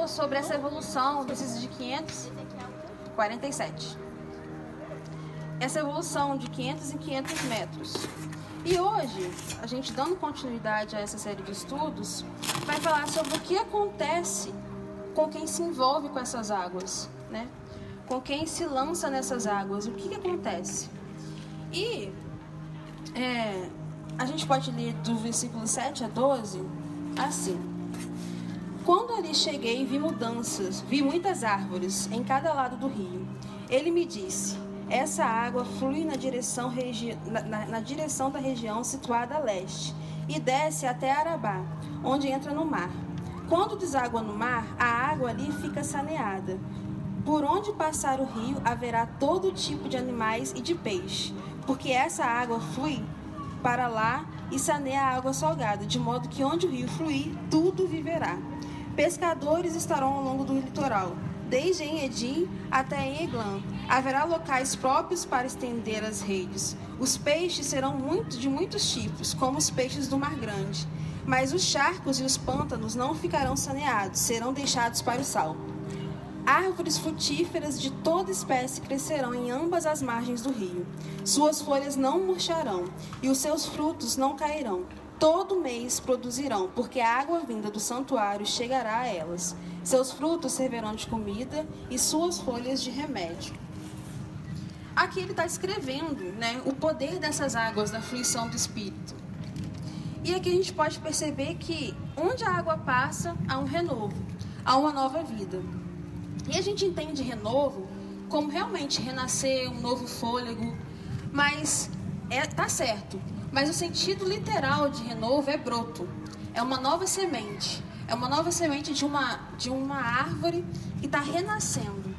falou sobre essa evolução desses de 547. Essa evolução de 500 em 500 metros. E hoje, a gente dando continuidade a essa série de estudos, vai falar sobre o que acontece com quem se envolve com essas águas, né? Com quem se lança nessas águas, o que, que acontece? E é, a gente pode ler do versículo 7 a 12 assim. Quando ali cheguei, vi mudanças, vi muitas árvores em cada lado do rio. Ele me disse: Essa água flui na direção, na, na, na direção da região situada a leste e desce até Arabá, onde entra no mar. Quando deságua no mar, a água ali fica saneada. Por onde passar o rio haverá todo tipo de animais e de peixe, porque essa água flui para lá e saneia a água salgada, de modo que onde o rio fluir, tudo viverá. Pescadores estarão ao longo do litoral, desde em Edim até em Eglam. Haverá locais próprios para estender as redes. Os peixes serão muito, de muitos tipos, como os peixes do Mar Grande. Mas os charcos e os pântanos não ficarão saneados, serão deixados para o sal. Árvores frutíferas de toda espécie crescerão em ambas as margens do rio. Suas folhas não murcharão e os seus frutos não cairão. Todo mês produzirão, porque a água vinda do santuário chegará a elas. Seus frutos servirão de comida e suas folhas de remédio. Aqui ele está escrevendo né, o poder dessas águas da fruição do Espírito. E aqui a gente pode perceber que onde a água passa, há um renovo, há uma nova vida. E a gente entende renovo como realmente renascer, um novo fôlego, mas é, tá certo. Mas o sentido literal de renovo é broto. É uma nova semente. É uma nova semente de uma, de uma árvore que está renascendo.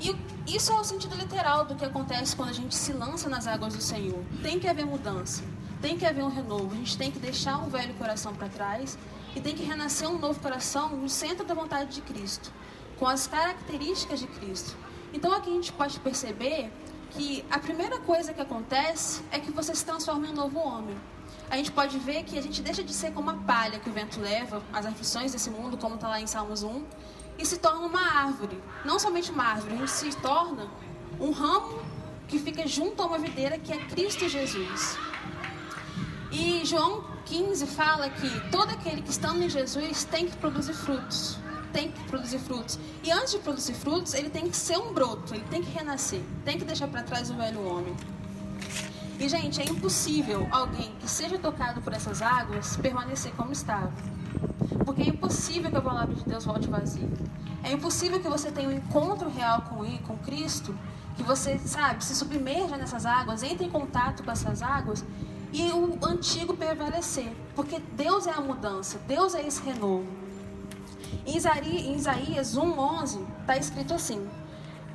E isso é o sentido literal do que acontece quando a gente se lança nas águas do Senhor. Tem que haver mudança. Tem que haver um renovo. A gente tem que deixar um velho coração para trás e tem que renascer um novo coração no centro da vontade de Cristo, com as características de Cristo. Então aqui a gente pode perceber que a primeira coisa que acontece é que você se transforma em um novo homem. A gente pode ver que a gente deixa de ser como a palha que o vento leva, as aflições desse mundo, como está lá em Salmos 1, e se torna uma árvore. Não somente uma árvore, a gente se torna um ramo que fica junto a uma videira que é Cristo Jesus. E João 15 fala que todo aquele que estando em Jesus tem que produzir frutos tem que produzir frutos. E antes de produzir frutos, ele tem que ser um broto, ele tem que renascer, tem que deixar para trás o velho homem. E, gente, é impossível alguém que seja tocado por essas águas permanecer como estava. Porque é impossível que a palavra de Deus volte vazia. É impossível que você tenha um encontro real com ele, com Cristo, que você, sabe, se submerja nessas águas, entre em contato com essas águas e o antigo prevalecer. Porque Deus é a mudança, Deus é esse renovo. Em Isaías 1,11 está escrito assim: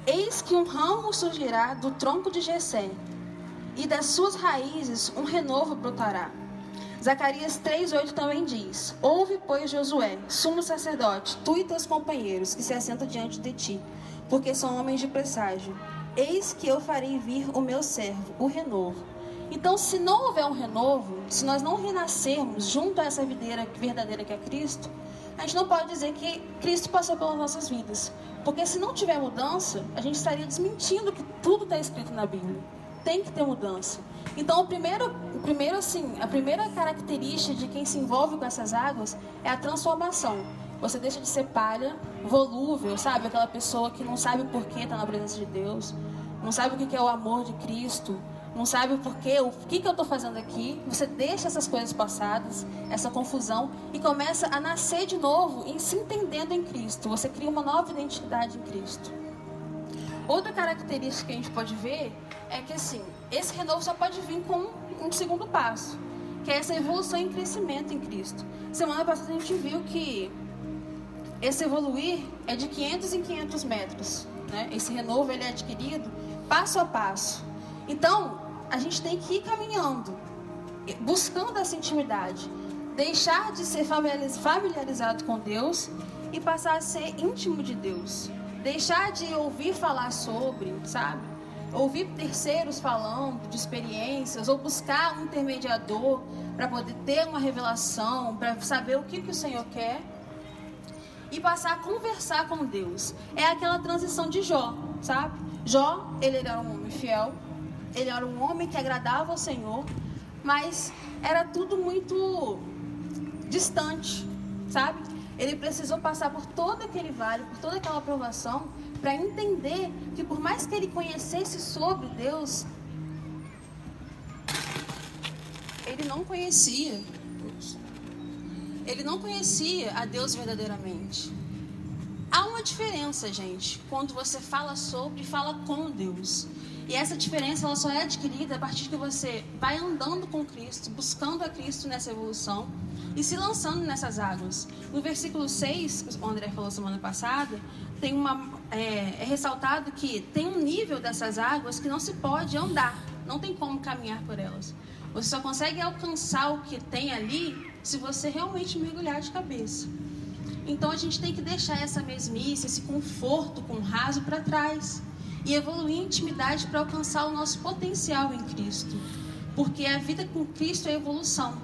Eis que um ramo surgirá do tronco de Jessé, e das suas raízes um renovo brotará. Zacarias 3,8 também diz: Ouve, pois, Josué, sumo sacerdote, tu e teus companheiros que se assentam diante de ti, porque são homens de presságio. Eis que eu farei vir o meu servo, o renovo. Então, se não houver um renovo, se nós não renascermos junto a essa videira verdadeira que é Cristo, a gente não pode dizer que Cristo passou pelas nossas vidas. Porque se não tiver mudança, a gente estaria desmentindo que tudo está escrito na Bíblia. Tem que ter mudança. Então, o primeiro, o primeiro, assim, a primeira característica de quem se envolve com essas águas é a transformação. Você deixa de ser palha, volúvel, sabe? Aquela pessoa que não sabe o porquê está na presença de Deus, não sabe o que é o amor de Cristo, não sabe o porquê, o que, que eu estou fazendo aqui, você deixa essas coisas passadas, essa confusão, e começa a nascer de novo e se entendendo em Cristo. Você cria uma nova identidade em Cristo. Outra característica que a gente pode ver é que assim, esse renovo só pode vir com um segundo passo, que é essa evolução e crescimento em Cristo. Semana passada a gente viu que esse evoluir é de 500 em 500 metros. Né? Esse renovo ele é adquirido passo a passo. Então, a gente tem que ir caminhando, buscando essa intimidade, deixar de ser familiarizado com Deus e passar a ser íntimo de Deus, deixar de ouvir falar sobre, sabe? ouvir terceiros falando de experiências ou buscar um intermediador para poder ter uma revelação, para saber o que, que o Senhor quer e passar a conversar com Deus. É aquela transição de Jó, sabe? Jó, ele era um homem fiel, ele era um homem que agradava ao Senhor, mas era tudo muito distante, sabe? Ele precisou passar por todo aquele vale, por toda aquela aprovação, para entender que por mais que ele conhecesse sobre Deus, ele não conhecia. Ele não conhecia a Deus verdadeiramente. Há uma diferença, gente, quando você fala sobre e fala com Deus. E essa diferença ela só é adquirida a partir que você vai andando com Cristo, buscando a Cristo nessa evolução e se lançando nessas águas. No versículo 6, que o André falou semana passada, tem uma, é, é ressaltado que tem um nível dessas águas que não se pode andar, não tem como caminhar por elas. Você só consegue alcançar o que tem ali se você realmente mergulhar de cabeça. Então a gente tem que deixar essa mesmice, esse conforto com raso para trás e evoluir em intimidade para alcançar o nosso potencial em Cristo. Porque a vida com Cristo é evolução,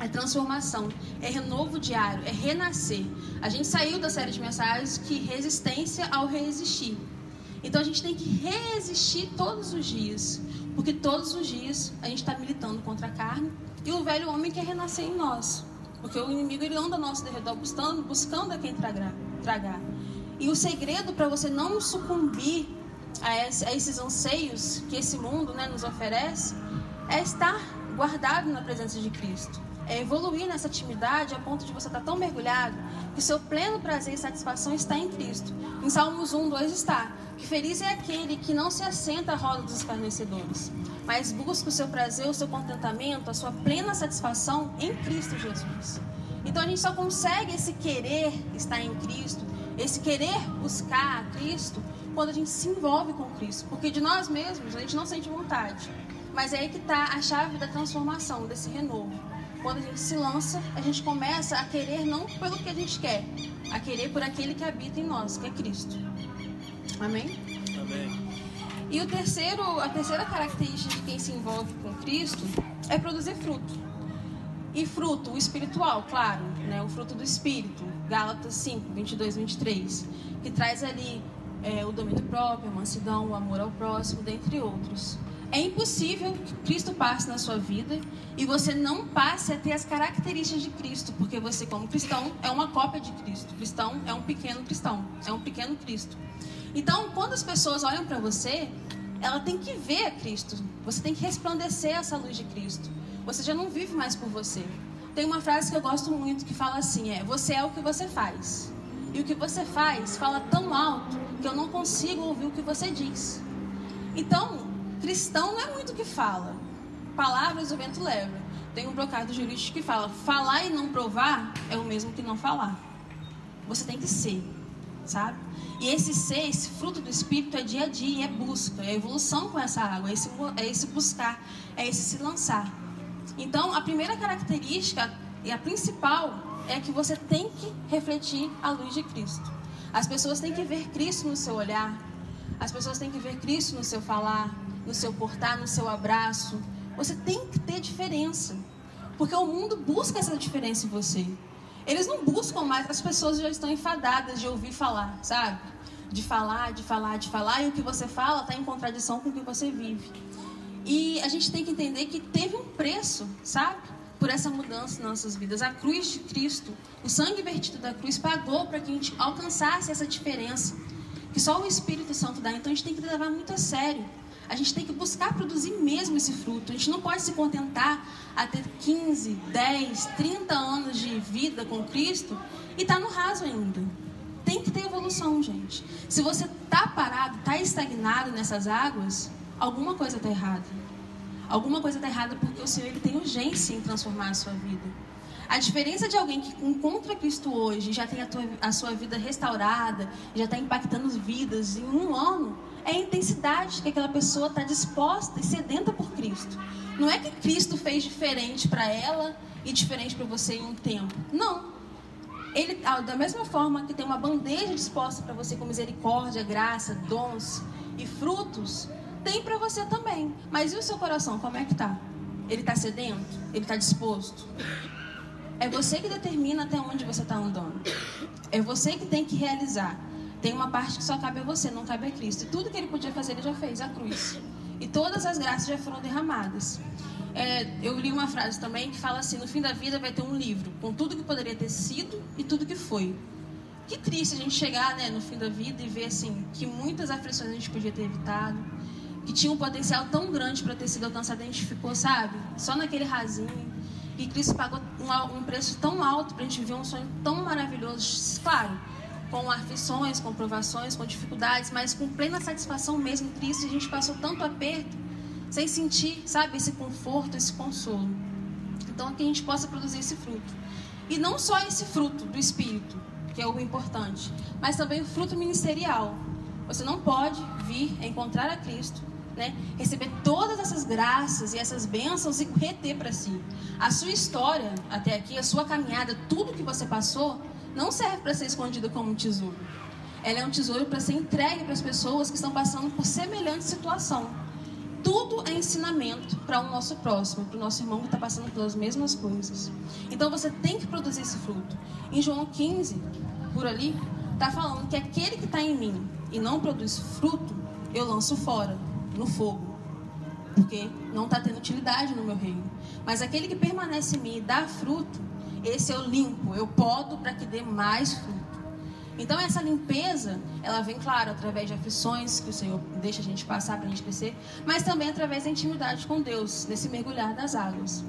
é transformação, é renovo diário, é renascer. A gente saiu da série de mensagens que resistência ao resistir. Então a gente tem que resistir todos os dias, porque todos os dias a gente está militando contra a carne e o velho homem quer renascer em nós. Porque o inimigo ele anda ao nosso derredor buscando, buscando a quem tragar. tragar. E o segredo para você não sucumbir a, esse, a esses anseios que esse mundo né, nos oferece é estar guardado na presença de Cristo. É evoluir nessa intimidade a ponto de você estar tão mergulhado que seu pleno prazer e satisfação está em Cristo. Em Salmos 1, 2 está que feliz é aquele que não se assenta à roda dos escarnecedores, mas busca o seu prazer, o seu contentamento, a sua plena satisfação em Cristo Jesus. Então a gente só consegue esse querer estar em Cristo, esse querer buscar a Cristo, quando a gente se envolve com Cristo. Porque de nós mesmos a gente não sente vontade. Mas é aí que está a chave da transformação, desse renovo. Quando a gente se lança, a gente começa a querer não pelo que a gente quer, a querer por aquele que habita em nós, que é Cristo. Amém? Amém. E o terceiro, a terceira característica de quem se envolve com Cristo é produzir fruto. E fruto, o espiritual, claro, né? o fruto do Espírito, Gálatas 5, 22, 23, que traz ali é, o domínio próprio, a mansidão, o amor ao próximo, dentre outros. É impossível que Cristo passe na sua vida e você não passe a ter as características de Cristo, porque você, como cristão, é uma cópia de Cristo. Cristão é um pequeno cristão, é um pequeno Cristo. Então, quando as pessoas olham para você, ela tem que ver a Cristo. Você tem que resplandecer essa luz de Cristo. Você já não vive mais por você. Tem uma frase que eu gosto muito que fala assim: é você é o que você faz. E o que você faz fala tão alto que eu não consigo ouvir o que você diz. Então, cristão não é muito que fala. Palavras o vento leva. Tem um brocado jurídico que fala: falar e não provar é o mesmo que não falar. Você tem que ser, sabe? E esse ser, esse fruto do Espírito é dia a dia, é busca, é evolução com essa água, é esse, é esse buscar, é esse se lançar. Então, a primeira característica e a principal é que você tem que refletir a luz de Cristo. As pessoas têm que ver Cristo no seu olhar, as pessoas têm que ver Cristo no seu falar, no seu portar, no seu abraço. Você tem que ter diferença, porque o mundo busca essa diferença em você. Eles não buscam mais, as pessoas já estão enfadadas de ouvir falar, sabe? De falar, de falar, de falar, e o que você fala está em contradição com o que você vive. E a gente tem que entender que teve um preço, sabe? Por essa mudança nas nossas vidas. A cruz de Cristo, o sangue vertido da cruz, pagou para que a gente alcançasse essa diferença que só o Espírito Santo dá. Então a gente tem que levar muito a sério. A gente tem que buscar produzir mesmo esse fruto. A gente não pode se contentar a ter 15, 10, 30 anos de vida com Cristo e estar tá no raso ainda. Tem que ter evolução, gente. Se você está parado, está estagnado nessas águas, alguma coisa está errada. Alguma coisa está errada porque o Senhor ele tem urgência em transformar a sua vida. A diferença de alguém que encontra Cristo hoje, já tem a, tua, a sua vida restaurada, já está impactando vidas em um ano, é a intensidade que aquela pessoa está disposta e sedenta por Cristo. Não é que Cristo fez diferente para ela e diferente para você em um tempo. Não. Ele, da mesma forma que tem uma bandeja disposta para você com misericórdia, graça, dons e frutos, tem para você também. Mas e o seu coração, como é que tá? Ele está sedento? Ele está disposto? É você que determina até onde você está andando. É você que tem que realizar. Tem uma parte que só cabe a você, não cabe a Cristo. E tudo que ele podia fazer, ele já fez, a cruz. E todas as graças já foram derramadas. É, eu li uma frase também que fala assim: no fim da vida vai ter um livro com tudo que poderia ter sido e tudo que foi. Que triste a gente chegar né, no fim da vida e ver assim que muitas aflições a gente podia ter evitado, que tinha um potencial tão grande para ter sido alcançado, a gente ficou, sabe, só naquele rasinho. E Cristo pagou um, um preço tão alto para a gente viver um sonho tão maravilhoso, claro, com aflições, com provações, com dificuldades, mas com plena satisfação mesmo em Cristo. A gente passou tanto aperto sem sentir, sabe, esse conforto, esse consolo. Então, que a gente possa produzir esse fruto. E não só esse fruto do Espírito, que é o importante, mas também o fruto ministerial. Você não pode vir encontrar a Cristo, né, receber todas essas graças e essas bênçãos e reter para si. A sua história até aqui, a sua caminhada, tudo que você passou, não serve para ser escondido como um tesouro. Ela é um tesouro para ser entregue para as pessoas que estão passando por semelhante situação. Tudo é ensinamento para o nosso próximo, para o nosso irmão que está passando pelas mesmas coisas. Então você tem que produzir esse fruto. Em João 15, por ali, está falando que aquele que está em mim e não produz fruto, eu lanço fora, no fogo. Porque não está tendo utilidade no meu reino. Mas aquele que permanece em mim e dá fruto, esse eu limpo, eu podo para que dê mais fruto. Então essa limpeza, ela vem, claro, através de aflições que o Senhor deixa a gente passar para a gente crescer, mas também através da intimidade com Deus, desse mergulhar das águas.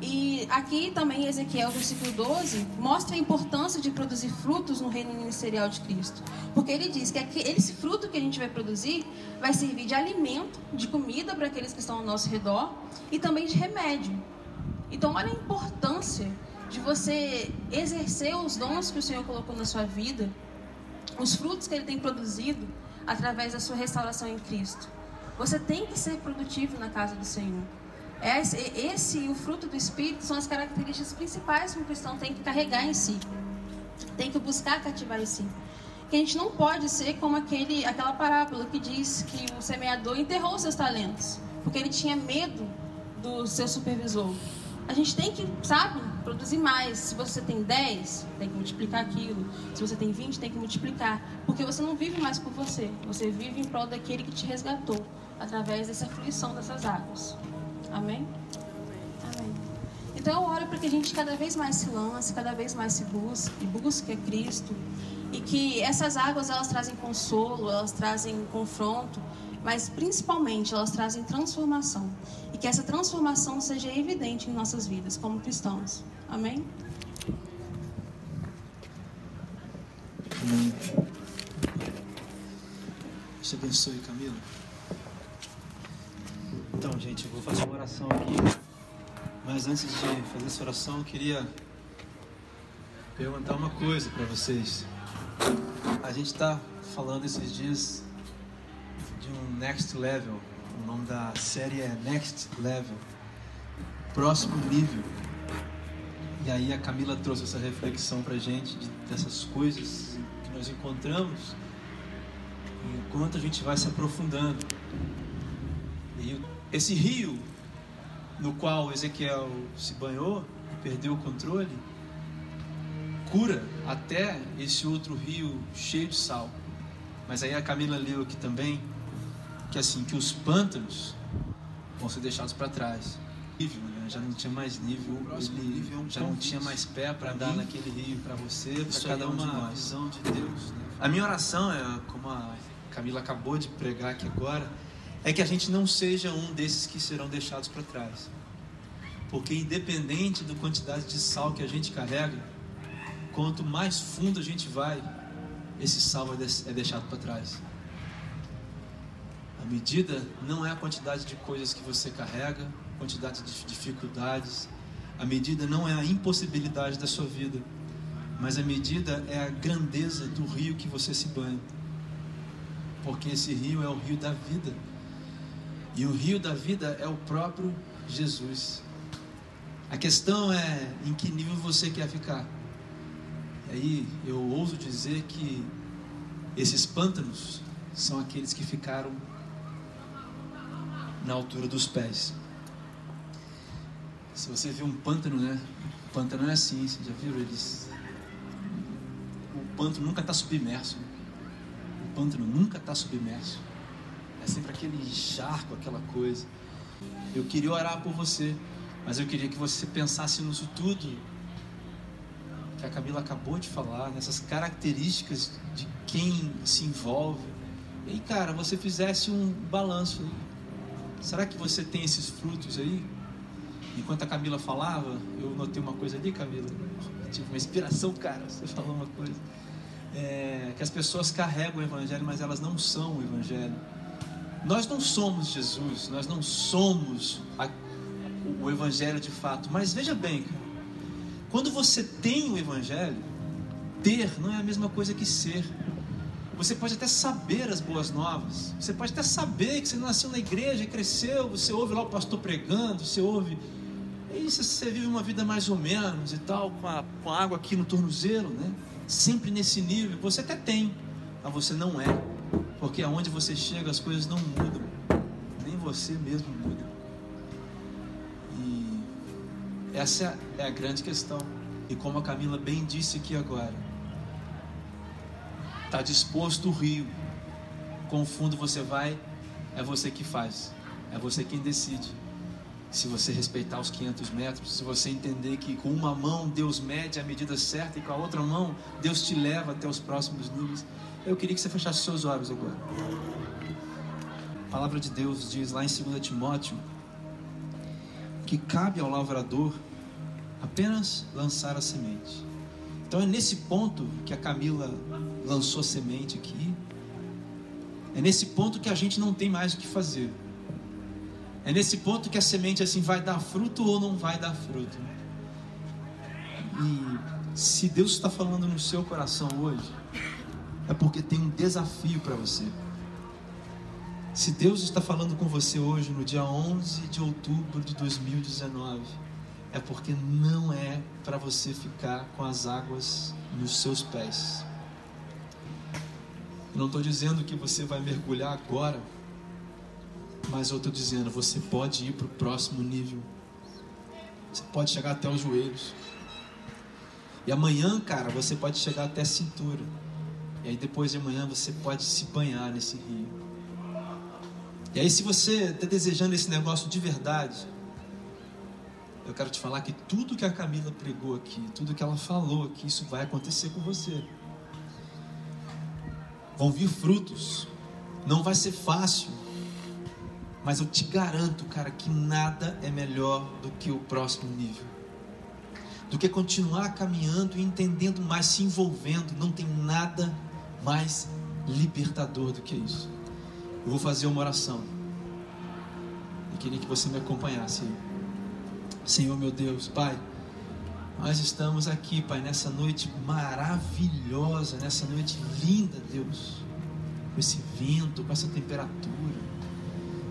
E aqui também Ezequiel, versículo 12, mostra a importância de produzir frutos no reino ministerial de Cristo. Porque ele diz que esse fruto que a gente vai produzir vai servir de alimento, de comida para aqueles que estão ao nosso redor e também de remédio. Então, olha a importância de você exercer os dons que o Senhor colocou na sua vida, os frutos que Ele tem produzido através da sua restauração em Cristo. Você tem que ser produtivo na casa do Senhor. Esse, e o fruto do Espírito são as características principais que um cristão tem que carregar em si. Tem que buscar cativar em si. Que a gente não pode ser como aquele, aquela parábola que diz que o semeador enterrou seus talentos, porque ele tinha medo do seu supervisor. A gente tem que, sabe, produzir mais. Se você tem 10, tem que multiplicar aquilo. Se você tem 20, tem que multiplicar. Porque você não vive mais por você. Você vive em prol daquele que te resgatou através dessa aflição dessas águas. Amém? Amém. Então eu oro para que a gente cada vez mais se lance, cada vez mais se busque, e busque a Cristo. E que essas águas elas trazem consolo, elas trazem confronto, mas principalmente elas trazem transformação. E que essa transformação seja evidente em nossas vidas como cristãos. Amém? Amém. Deus te abençoe, Camila. Então, gente, vou fazer uma oração aqui. Mas antes de fazer essa oração, eu queria perguntar uma coisa para vocês. A gente está falando esses dias de um next level. O nome da série é Next Level próximo nível. E aí a Camila trouxe essa reflexão para gente de, dessas coisas que nós encontramos enquanto a gente vai se aprofundando. Esse rio no qual Ezequiel se banhou e perdeu o controle cura até esse outro rio cheio de sal. Mas aí a Camila leu aqui também que assim que os pântanos vão ser deixados para trás. Nível, né? Já não tinha mais nível, ele nível é já não tinha mais pé para mim, naquele rio. Para você, para cada é um nós. visão de Deus. Né? A minha oração é, como a Camila acabou de pregar aqui agora, é que a gente não seja um desses que serão deixados para trás. Porque independente da quantidade de sal que a gente carrega, quanto mais fundo a gente vai, esse sal é deixado para trás. A medida não é a quantidade de coisas que você carrega, quantidade de dificuldades. A medida não é a impossibilidade da sua vida, mas a medida é a grandeza do rio que você se banha. Porque esse rio é o rio da vida. E o rio da vida é o próprio Jesus. A questão é em que nível você quer ficar. E aí eu ouso dizer que esses pântanos são aqueles que ficaram na altura dos pés. Se você vê um pântano, né? O pântano é assim, vocês já viram eles? O pântano nunca está submerso. O pântano nunca está submerso. É sempre aquele charco, aquela coisa. Eu queria orar por você, mas eu queria que você pensasse nisso tudo que a Camila acabou de falar, nessas características de quem se envolve. E cara, você fizesse um balanço. Será que você tem esses frutos aí? Enquanto a Camila falava, eu notei uma coisa ali, Camila. tive uma inspiração, cara. Você falou uma coisa. É, que as pessoas carregam o Evangelho, mas elas não são o Evangelho. Nós não somos Jesus, nós não somos a, o Evangelho de fato. Mas veja bem, cara, quando você tem o Evangelho, ter não é a mesma coisa que ser. Você pode até saber as boas novas, você pode até saber que você nasceu na igreja, cresceu, você ouve lá o pastor pregando, você ouve. E você vive uma vida mais ou menos e tal, com a, com a água aqui no tornozelo, né? Sempre nesse nível. Você até tem, mas você não é. Porque aonde você chega as coisas não mudam. Nem você mesmo muda. E essa é a grande questão. E como a Camila bem disse aqui agora, está disposto o rio. Com o fundo você vai, é você que faz, é você quem decide. Se você respeitar os 500 metros, se você entender que com uma mão Deus mede a medida certa e com a outra mão Deus te leva até os próximos níveis, eu queria que você fechasse seus olhos agora. A palavra de Deus diz lá em 2 Timóteo que cabe ao lavrador apenas lançar a semente. Então é nesse ponto que a Camila lançou a semente aqui. É nesse ponto que a gente não tem mais o que fazer. É nesse ponto que a semente assim vai dar fruto ou não vai dar fruto. E se Deus está falando no seu coração hoje, é porque tem um desafio para você. Se Deus está falando com você hoje, no dia 11 de outubro de 2019, é porque não é para você ficar com as águas nos seus pés. Eu não estou dizendo que você vai mergulhar agora, mas eu estou dizendo, você pode ir para o próximo nível. Você pode chegar até os joelhos. E amanhã, cara, você pode chegar até a cintura. E aí depois de amanhã você pode se banhar nesse rio. E aí se você está desejando esse negócio de verdade, eu quero te falar que tudo que a Camila pregou aqui, tudo que ela falou aqui, isso vai acontecer com você. Vão vir frutos. Não vai ser fácil. Mas eu te garanto, cara, que nada é melhor do que o próximo nível. Do que continuar caminhando e entendendo mais, se envolvendo. Não tem nada mais libertador do que isso. Eu vou fazer uma oração. E queria que você me acompanhasse. Senhor meu Deus, Pai, nós estamos aqui, Pai, nessa noite maravilhosa, nessa noite linda, Deus, com esse vento, com essa temperatura.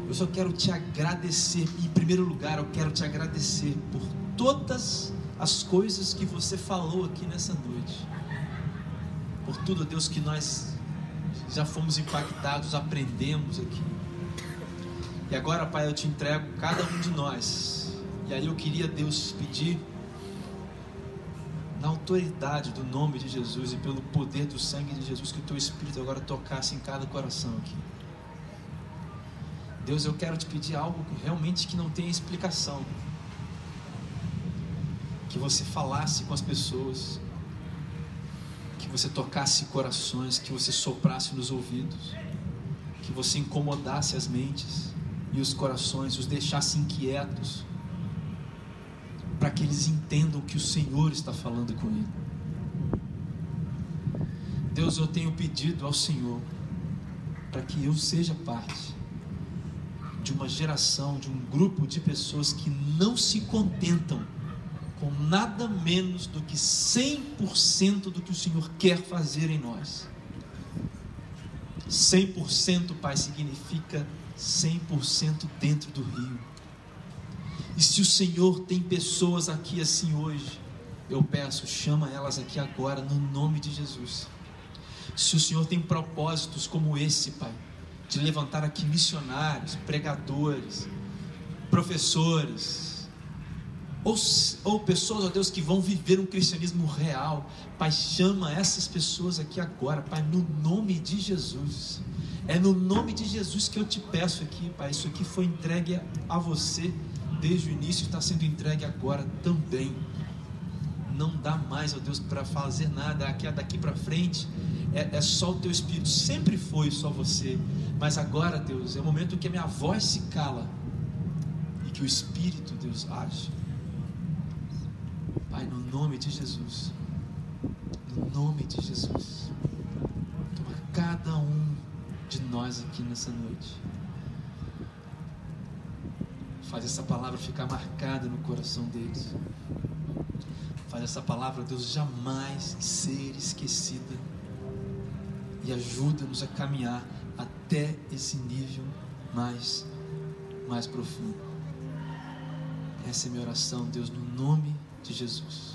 Eu só quero te agradecer, em primeiro lugar, eu quero te agradecer por todas as coisas que você falou aqui nessa noite. Por tudo, Deus, que nós já fomos impactados, aprendemos aqui. E agora, Pai, eu te entrego cada um de nós e aí eu queria, Deus, pedir, na autoridade do nome de Jesus e pelo poder do sangue de Jesus, que o teu Espírito agora tocasse em cada coração aqui. Deus, eu quero te pedir algo realmente que não tem explicação. Que você falasse com as pessoas, você tocasse corações, que você soprasse nos ouvidos, que você incomodasse as mentes e os corações, os deixasse inquietos para que eles entendam que o Senhor está falando com ele. Deus, eu tenho pedido ao Senhor para que eu seja parte de uma geração, de um grupo de pessoas que não se contentam com nada menos do que 100% do que o Senhor quer fazer em nós. 100%, Pai, significa 100% dentro do rio. E se o Senhor tem pessoas aqui assim hoje, eu peço, chama elas aqui agora no nome de Jesus. Se o Senhor tem propósitos como esse, Pai, de levantar aqui missionários, pregadores, professores, ou, ou pessoas, ó Deus, que vão viver um cristianismo real. Pai, chama essas pessoas aqui agora, Pai, no nome de Jesus. É no nome de Jesus que eu te peço aqui, Pai. Isso aqui foi entregue a você desde o início está sendo entregue agora também. Não dá mais, ó Deus, para fazer nada. Aqui, daqui para frente é, é só o teu Espírito. Sempre foi só você. Mas agora, Deus, é o momento que a minha voz se cala e que o Espírito, Deus, age. Pai, no nome de Jesus. No nome de Jesus. Toma cada um de nós aqui nessa noite. Faz essa palavra ficar marcada no coração deles. Faz essa palavra, Deus, jamais ser esquecida. E ajuda-nos a caminhar até esse nível mais, mais profundo. Essa é minha oração, Deus, no nome de Jesus.